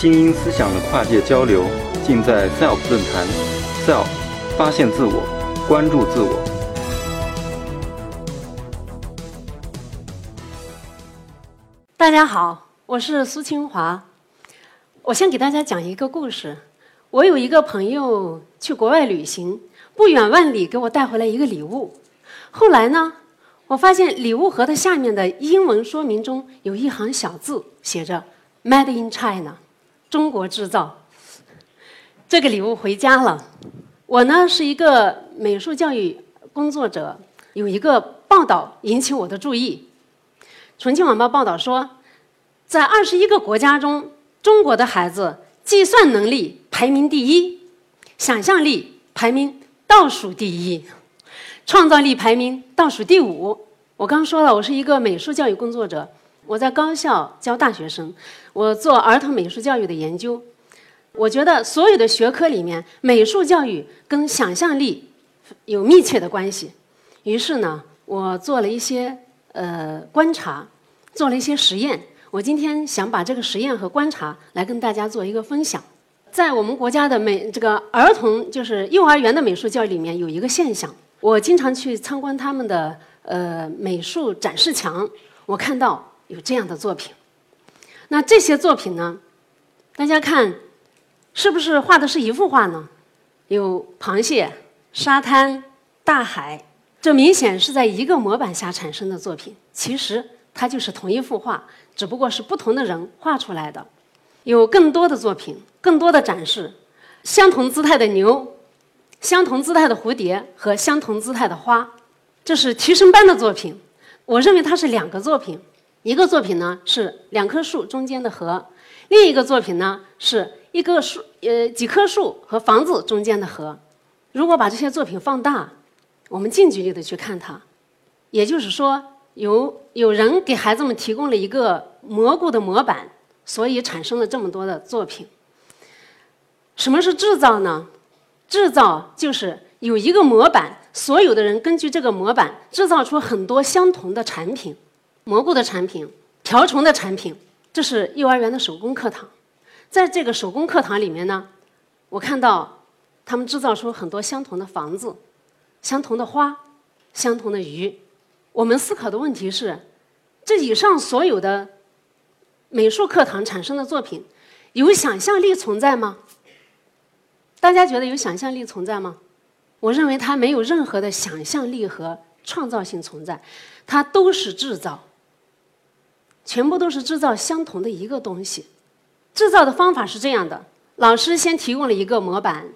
精英思想的跨界交流，尽在 SELF 论坛。SELF，发现自我，关注自我。大家好，我是苏清华。我先给大家讲一个故事。我有一个朋友去国外旅行，不远万里给我带回来一个礼物。后来呢，我发现礼物盒的下面的英文说明中有一行小字，写着 “Made in China”，中国制造。这个礼物回家了。我呢是一个美术教育工作者，有一个报道引起我的注意。重庆晚报报道说，在二十一个国家中，中国的孩子计算能力排名第一，想象力排名倒数第一，创造力排名倒数第五。我刚说了，我是一个美术教育工作者，我在高校教大学生，我做儿童美术教育的研究。我觉得所有的学科里面，美术教育跟想象力有密切的关系。于是呢，我做了一些。呃，观察做了一些实验，我今天想把这个实验和观察来跟大家做一个分享。在我们国家的美这个儿童就是幼儿园的美术教育里面有一个现象，我经常去参观他们的呃美术展示墙，我看到有这样的作品。那这些作品呢，大家看是不是画的是一幅画呢？有螃蟹、沙滩、大海。这明显是在一个模板下产生的作品，其实它就是同一幅画，只不过是不同的人画出来的。有更多的作品，更多的展示，相同姿态的牛，相同姿态的蝴蝶和相同姿态的花，这是提升班的作品。我认为它是两个作品，一个作品呢是两棵树中间的河，另一个作品呢是一个树呃几棵树和房子中间的河。如果把这些作品放大。我们近距离的去看它，也就是说，有有人给孩子们提供了一个蘑菇的模板，所以产生了这么多的作品。什么是制造呢？制造就是有一个模板，所有的人根据这个模板制造出很多相同的产品，蘑菇的产品、瓢虫的产品。这是幼儿园的手工课堂，在这个手工课堂里面呢，我看到他们制造出很多相同的房子。相同的花，相同的鱼，我们思考的问题是：这以上所有的美术课堂产生的作品，有想象力存在吗？大家觉得有想象力存在吗？我认为它没有任何的想象力和创造性存在，它都是制造，全部都是制造相同的一个东西。制造的方法是这样的：老师先提供了一个模板，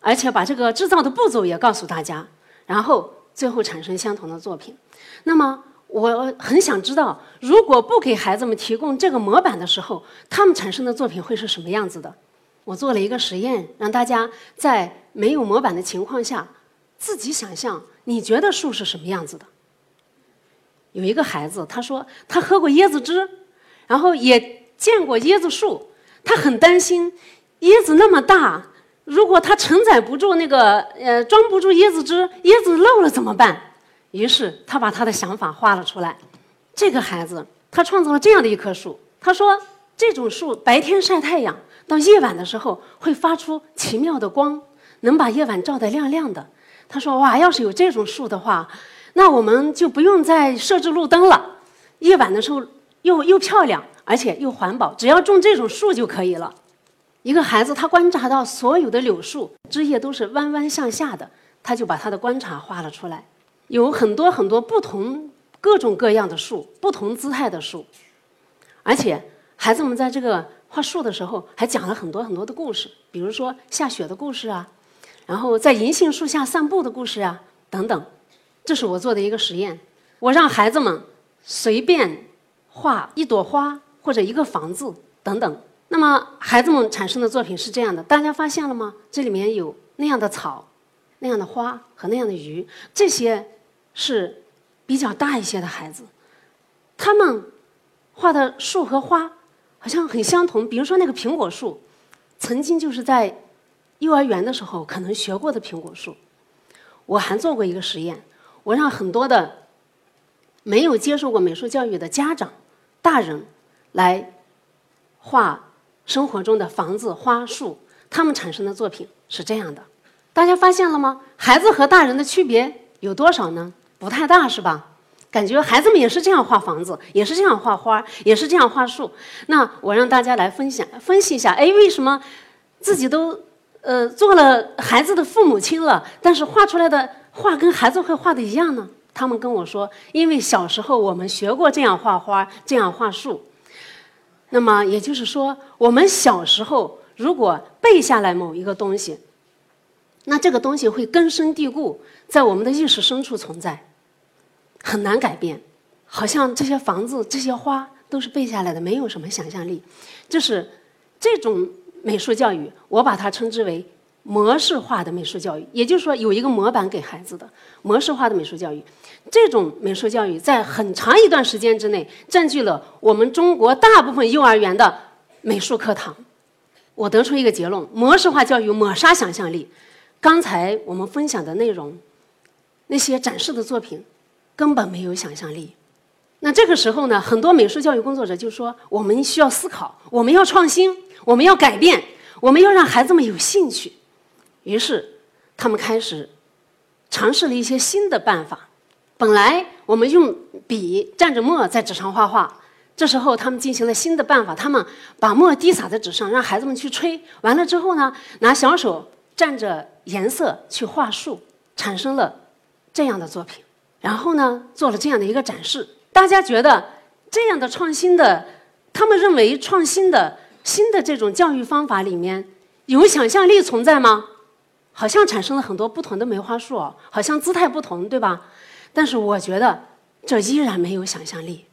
而且把这个制造的步骤也告诉大家。然后最后产生相同的作品，那么我很想知道，如果不给孩子们提供这个模板的时候，他们产生的作品会是什么样子的？我做了一个实验，让大家在没有模板的情况下自己想象，你觉得树是什么样子的？有一个孩子他说他喝过椰子汁，然后也见过椰子树，他很担心椰子那么大。如果它承载不住那个，呃，装不住椰子汁，椰子漏了怎么办？于是他把他的想法画了出来。这个孩子他创造了这样的一棵树。他说，这种树白天晒太阳，到夜晚的时候会发出奇妙的光，能把夜晚照得亮亮的。他说，哇，要是有这种树的话，那我们就不用再设置路灯了。夜晚的时候又又漂亮，而且又环保，只要种这种树就可以了。一个孩子，他观察到所有的柳树枝叶都是弯弯向下的，他就把他的观察画了出来。有很多很多不同、各种各样的树，不同姿态的树。而且，孩子们在这个画树的时候，还讲了很多很多的故事，比如说下雪的故事啊，然后在银杏树下散步的故事啊，等等。这是我做的一个实验，我让孩子们随便画一朵花或者一个房子等等。那么，孩子们产生的作品是这样的，大家发现了吗？这里面有那样的草、那样的花和那样的鱼，这些是比较大一些的孩子，他们画的树和花好像很相同。比如说那个苹果树，曾经就是在幼儿园的时候可能学过的苹果树。我还做过一个实验，我让很多的没有接受过美术教育的家长、大人来画。生活中的房子、花、树，他们产生的作品是这样的。大家发现了吗？孩子和大人的区别有多少呢？不太大，是吧？感觉孩子们也是这样画房子，也是这样画花，也是这样画树。那我让大家来分享分析一下，哎，为什么自己都呃做了孩子的父母亲了，但是画出来的画跟孩子会画的一样呢？他们跟我说，因为小时候我们学过这样画花，这样画树。那么也就是说，我们小时候如果背下来某一个东西，那这个东西会根深蒂固在我们的意识深处存在。很难改变，好像这些房子、这些花都是背下来的，没有什么想象力。就是这种美术教育，我把它称之为模式化的美术教育。也就是说，有一个模板给孩子的模式化的美术教育。这种美术教育在很长一段时间之内占据了我们中国大部分幼儿园的美术课堂。我得出一个结论：模式化教育抹杀想象力。刚才我们分享的内容，那些展示的作品。根本没有想象力，那这个时候呢，很多美术教育工作者就说：我们需要思考，我们要创新，我们要改变，我们要让孩子们有兴趣。于是，他们开始尝试了一些新的办法。本来我们用笔蘸着墨在纸上画画，这时候他们进行了新的办法，他们把墨滴洒在纸上，让孩子们去吹。完了之后呢，拿小手蘸着颜色去画树，产生了这样的作品。然后呢，做了这样的一个展示，大家觉得这样的创新的，他们认为创新的新的这种教育方法里面有想象力存在吗？好像产生了很多不同的梅花树，好像姿态不同，对吧？但是我觉得这依然没有想象力。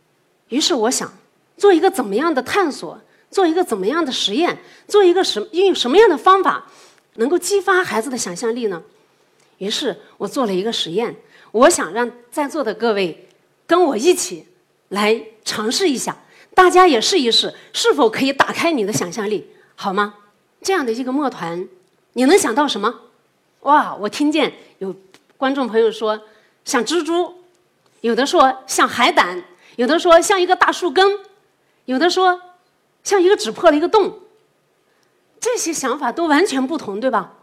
于是我想做一个怎么样的探索，做一个怎么样的实验，做一个什运用什么样的方法，能够激发孩子的想象力呢？于是我做了一个实验。我想让在座的各位跟我一起来尝试一下，大家也试一试，是否可以打开你的想象力，好吗？这样的一个墨团，你能想到什么？哇，我听见有观众朋友说像蜘蛛，有的说像海胆，有的说像一个大树根，有的说像一个纸破了一个洞。这些想法都完全不同，对吧？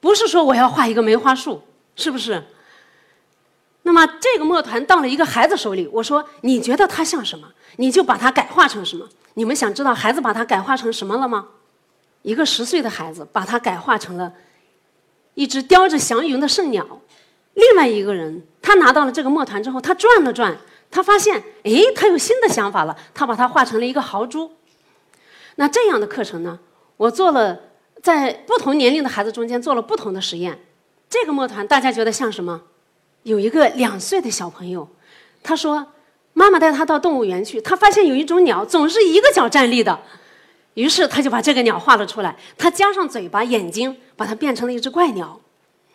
不是说我要画一个梅花树，是不是？那么这个墨团到了一个孩子手里，我说你觉得它像什么？你就把它改化成什么？你们想知道孩子把它改化成什么了吗？一个十岁的孩子把它改化成了一只叼着祥云的圣鸟。另外一个人他拿到了这个墨团之后，他转了转，他发现哎，他有新的想法了，他把它画成了一个豪猪。那这样的课程呢，我做了在不同年龄的孩子中间做了不同的实验。这个墨团大家觉得像什么？有一个两岁的小朋友，他说：“妈妈带他到动物园去，他发现有一种鸟总是一个脚站立的，于是他就把这个鸟画了出来。他加上嘴巴、眼睛，把它变成了一只怪鸟。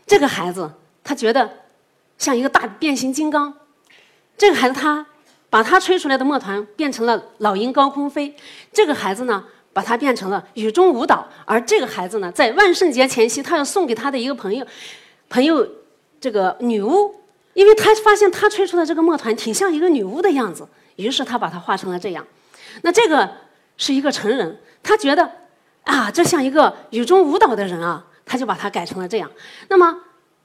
这个孩子他觉得像一个大变形金刚。这个孩子他把他吹出来的墨团变成了老鹰高空飞。这个孩子呢，把它变成了雨中舞蹈。而这个孩子呢，在万圣节前夕，他要送给他的一个朋友，朋友。”这个女巫，因为他发现他吹出的这个墨团挺像一个女巫的样子，于是他把它画成了这样。那这个是一个成人，他觉得啊，这像一个雨中舞蹈的人啊，他就把它改成了这样。那么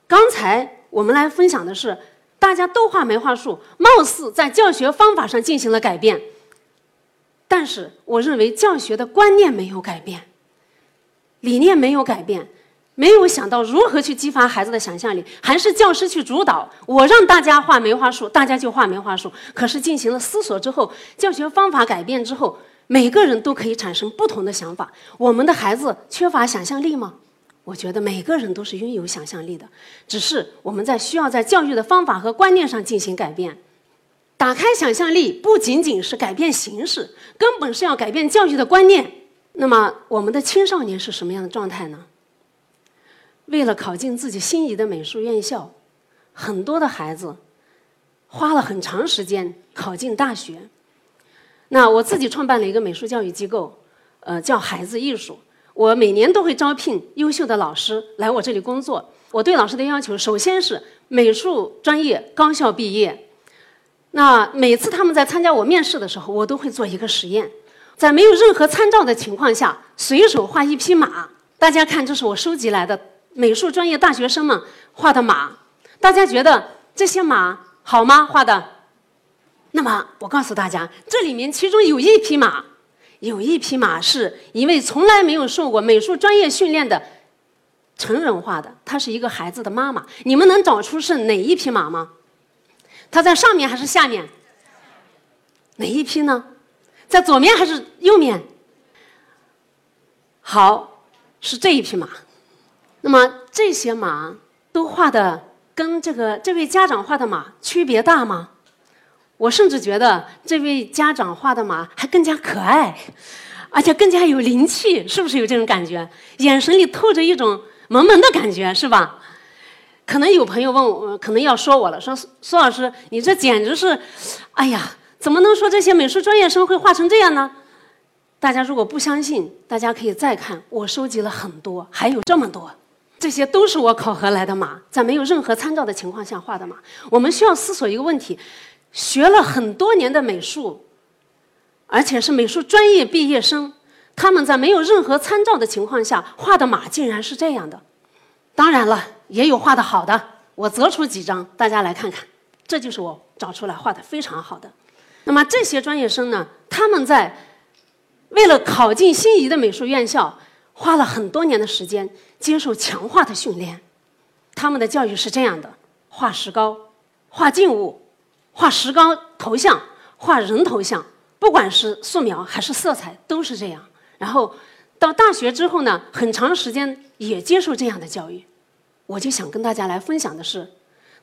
刚才我们来分享的是，大家都画梅花树，貌似在教学方法上进行了改变，但是我认为教学的观念没有改变，理念没有改变。没有想到如何去激发孩子的想象力，还是教师去主导。我让大家画梅花树，大家就画梅花树。可是进行了思索之后，教学方法改变之后，每个人都可以产生不同的想法。我们的孩子缺乏想象力吗？我觉得每个人都是拥有想象力的，只是我们在需要在教育的方法和观念上进行改变。打开想象力不仅仅是改变形式，根本是要改变教育的观念。那么我们的青少年是什么样的状态呢？为了考进自己心仪的美术院校，很多的孩子花了很长时间考进大学。那我自己创办了一个美术教育机构，呃，叫孩子艺术。我每年都会招聘优秀的老师来我这里工作。我对老师的要求，首先是美术专业高校毕业。那每次他们在参加我面试的时候，我都会做一个实验。在没有任何参照的情况下，随手画一匹马。大家看，这是我收集来的美术专业大学生们画的马。大家觉得这些马好吗？画的？那么我告诉大家，这里面其中有一匹马，有一匹马是一位从来没有受过美术专业训练的成人画的，她是一个孩子的妈妈。你们能找出是哪一匹马吗？它在上面还是下面？哪一匹呢？在左面还是右面？好，是这一匹马。那么这些马都画的跟这个这位家长画的马区别大吗？我甚至觉得这位家长画的马还更加可爱，而且更加有灵气，是不是有这种感觉？眼神里透着一种萌萌的感觉，是吧？可能有朋友问我，可能要说我了，说苏老师，你这简直是，哎呀，怎么能说这些美术专业生会画成这样呢？大家如果不相信，大家可以再看，我收集了很多，还有这么多，这些都是我考核来的马，在没有任何参照的情况下画的马。我们需要思索一个问题。学了很多年的美术，而且是美术专业毕业生，他们在没有任何参照的情况下画的马竟然是这样的。当然了，也有画的好的，我择出几张，大家来看看。这就是我找出来画的非常好的。那么这些专业生呢，他们在为了考进心仪的美术院校，花了很多年的时间接受强化的训练。他们的教育是这样的：画石膏，画静物。画石膏头像，画人头像，不管是素描还是色彩，都是这样。然后到大学之后呢，很长时间也接受这样的教育。我就想跟大家来分享的是，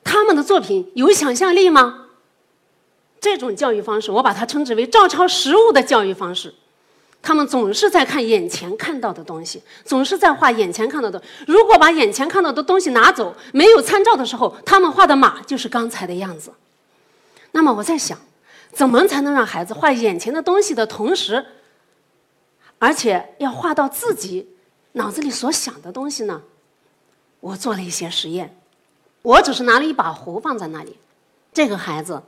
他们的作品有想象力吗？这种教育方式，我把它称之为照抄实物的教育方式。他们总是在看眼前看到的东西，总是在画眼前看到的。如果把眼前看到的东西拿走，没有参照的时候，他们画的马就是刚才的样子。那么我在想，怎么才能让孩子画眼前的东西的同时，而且要画到自己脑子里所想的东西呢？我做了一些实验，我只是拿了一把壶放在那里。这个孩子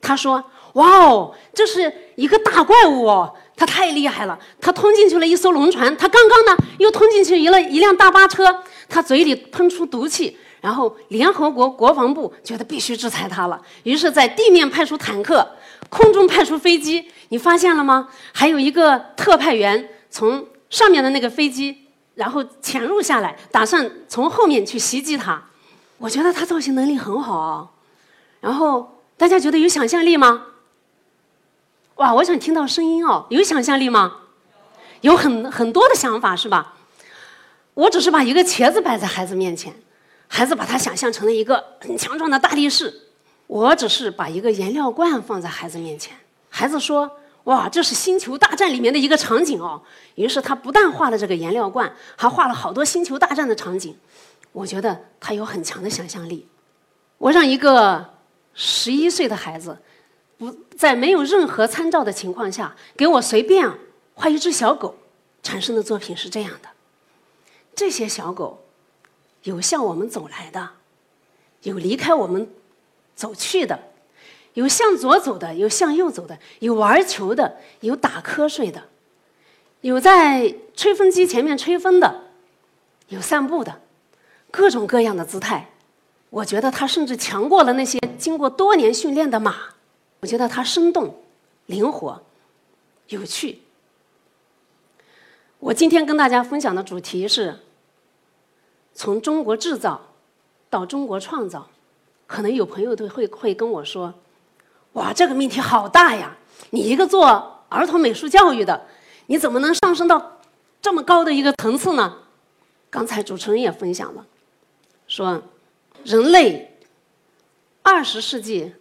他说：“哇哦，这是一个大怪物哦，他太厉害了！他吞进去了一艘龙船，他刚刚呢又吞进去一了一辆大巴车，他嘴里喷出毒气。”然后，联合国国防部觉得必须制裁他了，于是，在地面派出坦克，空中派出飞机。你发现了吗？还有一个特派员从上面的那个飞机，然后潜入下来，打算从后面去袭击他。我觉得他造型能力很好啊。然后，大家觉得有想象力吗？哇，我想听到声音哦，有想象力吗？有很很多的想法是吧？我只是把一个茄子摆在孩子面前。孩子把它想象成了一个很强壮的大力士，我只是把一个颜料罐放在孩子面前。孩子说：“哇，这是《星球大战》里面的一个场景哦。”于是他不但画了这个颜料罐，还画了好多《星球大战》的场景。我觉得他有很强的想象力。我让一个十一岁的孩子，不在没有任何参照的情况下，给我随便画一只小狗，产生的作品是这样的。这些小狗。有向我们走来的，有离开我们走去的，有向左走的，有向右走的，有玩球的，有打瞌睡的，有在吹风机前面吹风的，有散步的，各种各样的姿态。我觉得他甚至强过了那些经过多年训练的马。我觉得它生动、灵活、有趣。我今天跟大家分享的主题是。从中国制造到中国创造，可能有朋友都会会跟我说：“哇，这个命题好大呀！你一个做儿童美术教育的，你怎么能上升到这么高的一个层次呢？”刚才主持人也分享了，说人类二十世纪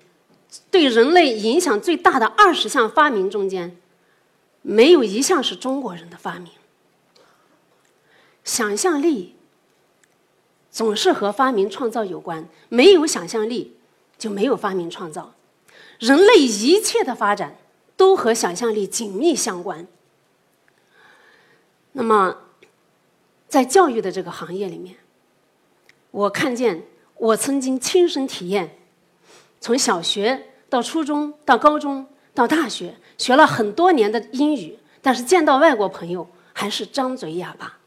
对人类影响最大的二十项发明中间，没有一项是中国人的发明，想象力。总是和发明创造有关，没有想象力就没有发明创造。人类一切的发展都和想象力紧密相关。那么，在教育的这个行业里面，我看见我曾经亲身体验，从小学到初中到高中到大学，学了很多年的英语，但是见到外国朋友还是张嘴哑巴。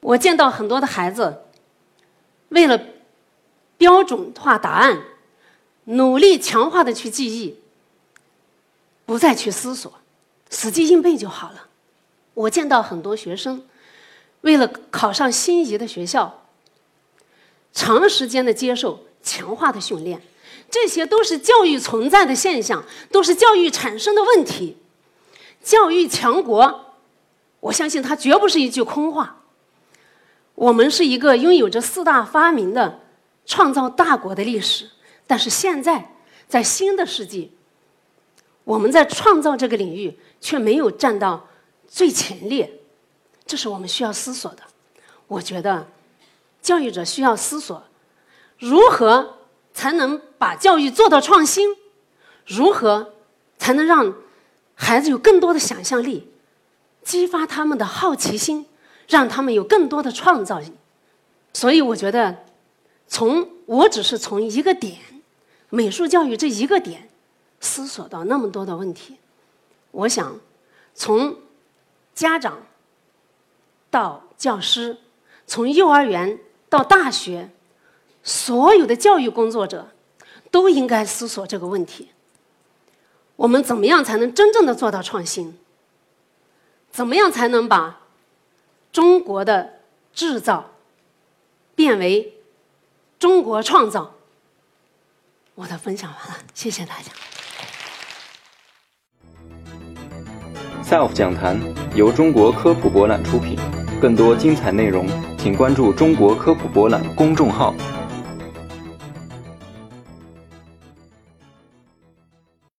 我见到很多的孩子，为了标准化答案，努力强化的去记忆，不再去思索，死记硬背就好了。我见到很多学生，为了考上心仪的学校，长时间的接受强化的训练，这些都是教育存在的现象，都是教育产生的问题。教育强国，我相信它绝不是一句空话。我们是一个拥有着四大发明的创造大国的历史，但是现在在新的世纪，我们在创造这个领域却没有站到最前列，这是我们需要思索的。我觉得，教育者需要思索，如何才能把教育做到创新，如何才能让孩子有更多的想象力，激发他们的好奇心。让他们有更多的创造力，所以我觉得，从我只是从一个点，美术教育这一个点，思索到那么多的问题。我想，从家长到教师，从幼儿园到大学，所有的教育工作者都应该思索这个问题：我们怎么样才能真正的做到创新？怎么样才能把？中国的制造变为中国创造。我的分享完了，谢谢大家。SELF 讲坛由中国科普博览出品，更多精彩内容，请关注中国科普博览公众号。